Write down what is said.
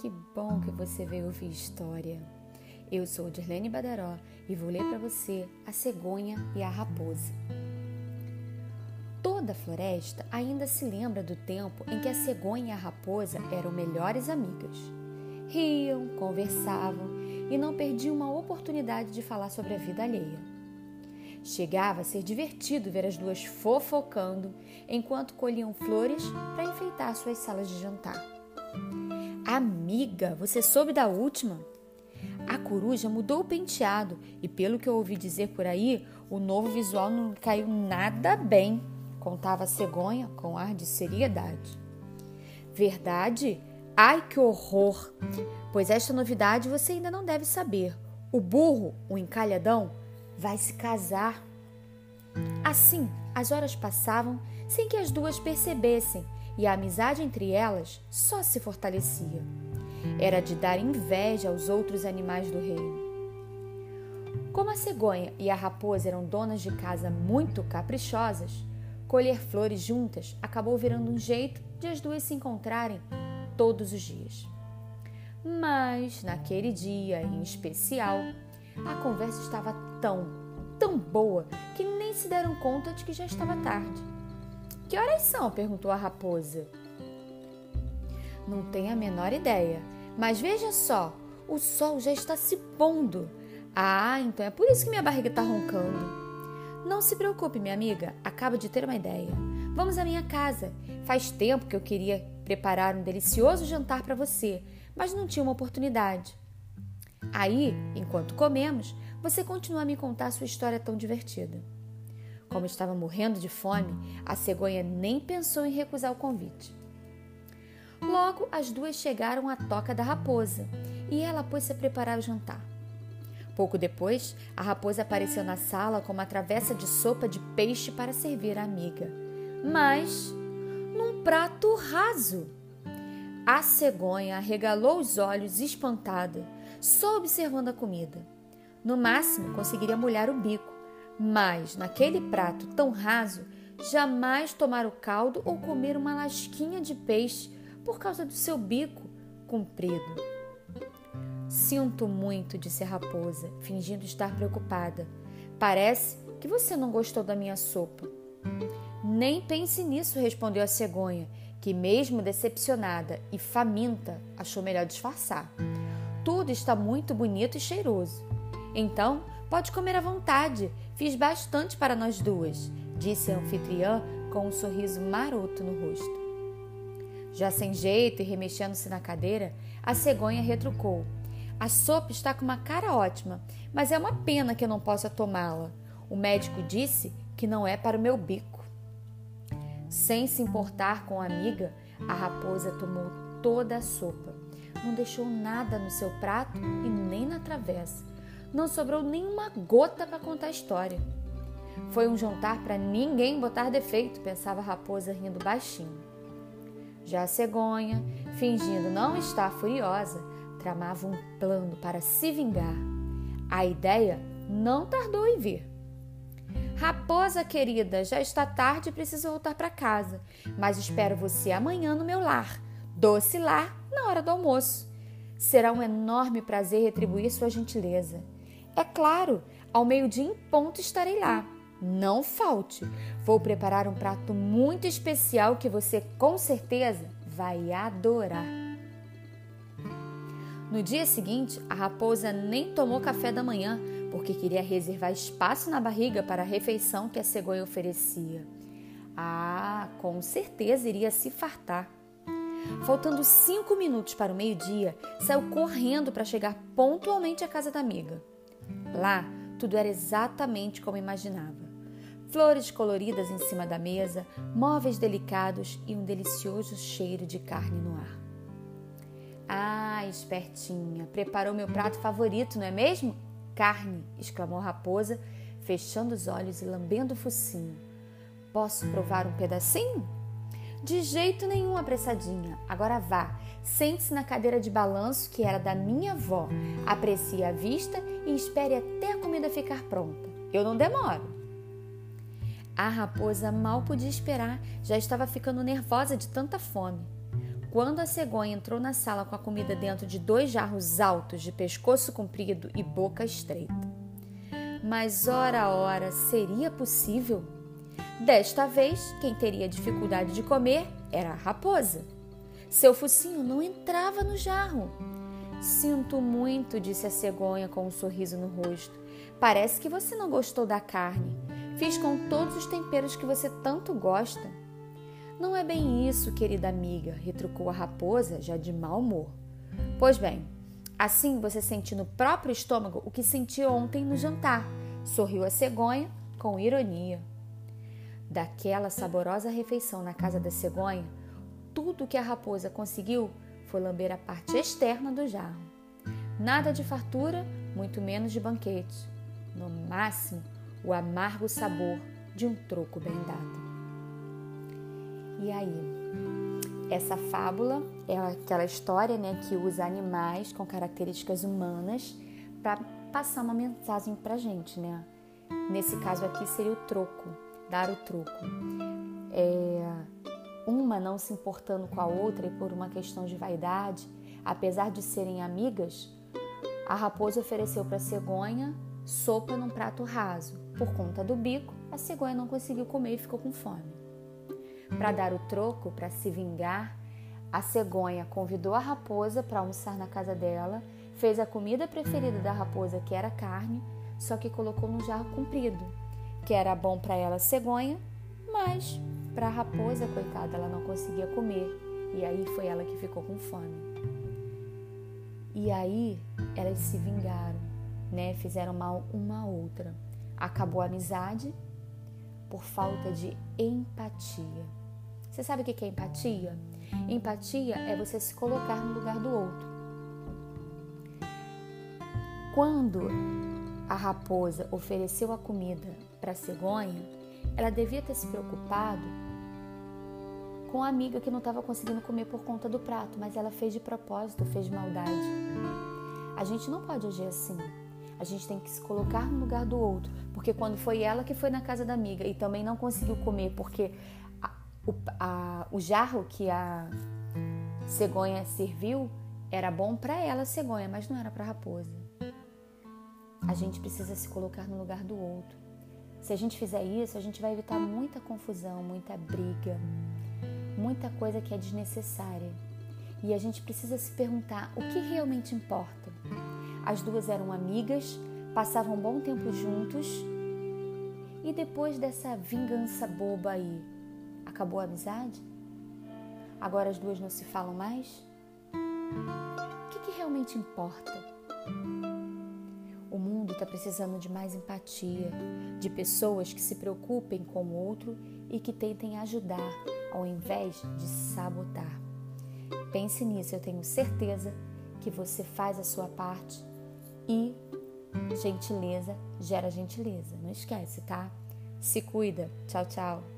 Que bom que você veio ouvir história. Eu sou Dirlene Badaró e vou ler para você A Cegonha e a Raposa. Toda a floresta ainda se lembra do tempo em que a cegonha e a raposa eram melhores amigas. Riam, conversavam e não perdiam uma oportunidade de falar sobre a vida alheia. Chegava a ser divertido ver as duas fofocando enquanto colhiam flores para enfeitar suas salas de jantar. Amiga, você soube da última? A coruja mudou o penteado e, pelo que eu ouvi dizer por aí, o novo visual não caiu nada bem, contava a cegonha com ar de seriedade. Verdade? Ai, que horror! Pois esta novidade você ainda não deve saber. O burro, o encalhadão, vai se casar. Assim, as horas passavam sem que as duas percebessem e a amizade entre elas só se fortalecia. Era de dar inveja aos outros animais do reino. Como a cegonha e a raposa eram donas de casa muito caprichosas, colher flores juntas acabou virando um jeito de as duas se encontrarem todos os dias. Mas, naquele dia em especial, a conversa estava tão, tão boa que nem se deram conta de que já estava tarde. Que horas são? perguntou a raposa. Não tenho a menor ideia, mas veja só, o sol já está se pondo. Ah, então é por isso que minha barriga está roncando. Não se preocupe, minha amiga, acabo de ter uma ideia. Vamos à minha casa. Faz tempo que eu queria preparar um delicioso jantar para você, mas não tinha uma oportunidade. Aí, enquanto comemos, você continua a me contar sua história tão divertida. Como estava morrendo de fome, a cegonha nem pensou em recusar o convite. Logo, as duas chegaram à toca da raposa e ela pôs-se a preparar o jantar. Pouco depois, a raposa apareceu na sala com uma travessa de sopa de peixe para servir à amiga, mas num prato raso. A cegonha arregalou os olhos espantada, só observando a comida. No máximo, conseguiria molhar o bico, mas naquele prato tão raso, jamais tomar o caldo ou comer uma lasquinha de peixe por causa do seu bico comprido. Sinto muito, disse a raposa, fingindo estar preocupada. Parece que você não gostou da minha sopa. Nem pense nisso, respondeu a cegonha, que, mesmo decepcionada e faminta, achou melhor disfarçar. Tudo está muito bonito e cheiroso. Então, pode comer à vontade. Fiz bastante para nós duas, disse a anfitriã com um sorriso maroto no rosto. Já sem jeito e remexendo-se na cadeira, a cegonha retrucou: A sopa está com uma cara ótima, mas é uma pena que eu não possa tomá-la. O médico disse que não é para o meu bico. Sem se importar com a amiga, a raposa tomou toda a sopa. Não deixou nada no seu prato e nem na travessa não sobrou nenhuma gota para contar a história. Foi um jantar para ninguém botar defeito, pensava a raposa rindo baixinho. Já a cegonha, fingindo não estar furiosa, tramava um plano para se vingar. A ideia não tardou em vir. Raposa querida, já está tarde e preciso voltar para casa, mas espero você amanhã no meu lar, doce lar, na hora do almoço. Será um enorme prazer retribuir sua gentileza. É claro, ao meio-dia em ponto estarei lá. Não falte. Vou preparar um prato muito especial que você com certeza vai adorar. No dia seguinte, a raposa nem tomou café da manhã porque queria reservar espaço na barriga para a refeição que a cegonha oferecia. Ah, com certeza iria se fartar. Faltando cinco minutos para o meio-dia, saiu correndo para chegar pontualmente à casa da amiga. Lá, tudo era exatamente como imaginava. Flores coloridas em cima da mesa, móveis delicados e um delicioso cheiro de carne no ar. Ah, espertinha, preparou meu prato favorito, não é mesmo? Carne! exclamou a raposa, fechando os olhos e lambendo o focinho. Posso provar um pedacinho? De jeito nenhum, apressadinha. Agora vá, sente-se na cadeira de balanço que era da minha avó. Aprecie a vista e espere até a comida ficar pronta. Eu não demoro. A raposa mal podia esperar, já estava ficando nervosa de tanta fome. Quando a cegonha entrou na sala com a comida dentro de dois jarros altos de pescoço comprido e boca estreita. Mas, ora, ora, seria possível? Desta vez, quem teria dificuldade de comer era a raposa. Seu focinho não entrava no jarro. Sinto muito, disse a cegonha com um sorriso no rosto. Parece que você não gostou da carne. Fiz com todos os temperos que você tanto gosta. Não é bem isso, querida amiga, retrucou a raposa, já de mau humor. Pois bem, assim você sente no próprio estômago o que senti ontem no jantar, sorriu a cegonha com ironia. Daquela saborosa refeição na casa da cegonha, tudo que a raposa conseguiu foi lamber a parte externa do jarro. Nada de fartura, muito menos de banquete. No máximo, o amargo sabor de um troco bem dado. E aí? Essa fábula é aquela história né, que usa animais com características humanas para passar uma mensagem para gente, né? Nesse caso aqui seria o troco, dar o troco. É, uma não se importando com a outra e por uma questão de vaidade, apesar de serem amigas, a raposa ofereceu para a cegonha sopa num prato raso. Por conta do bico, a cegonha não conseguiu comer e ficou com fome. Para dar o troco, para se vingar, a cegonha convidou a raposa para almoçar na casa dela, fez a comida preferida da raposa, que era carne, só que colocou num jarro comprido, que era bom para ela, cegonha, mas para a raposa, coitada, ela não conseguia comer. E aí foi ela que ficou com fome. E aí elas se vingaram, né? Fizeram mal uma à outra. Acabou a amizade por falta de empatia. Você sabe o que é empatia? Empatia é você se colocar no lugar do outro. Quando a raposa ofereceu a comida para a cegonha, ela devia ter se preocupado com a amiga que não estava conseguindo comer por conta do prato, mas ela fez de propósito, fez de maldade. A gente não pode agir assim. A gente tem que se colocar no lugar do outro, porque quando foi ela que foi na casa da amiga e também não conseguiu comer porque o, a, o jarro que a cegonha serviu era bom para ela, cegonha, mas não era para a raposa. A gente precisa se colocar no lugar do outro. Se a gente fizer isso, a gente vai evitar muita confusão, muita briga, muita coisa que é desnecessária. E a gente precisa se perguntar o que realmente importa. As duas eram amigas, passavam um bom tempo juntos, e depois dessa vingança boba aí, Acabou a amizade? Agora as duas não se falam mais? O que, que realmente importa? Mundo está precisando de mais empatia, de pessoas que se preocupem com o outro e que tentem ajudar ao invés de sabotar. Pense nisso, eu tenho certeza que você faz a sua parte e gentileza gera gentileza. Não esquece, tá? Se cuida. Tchau, tchau.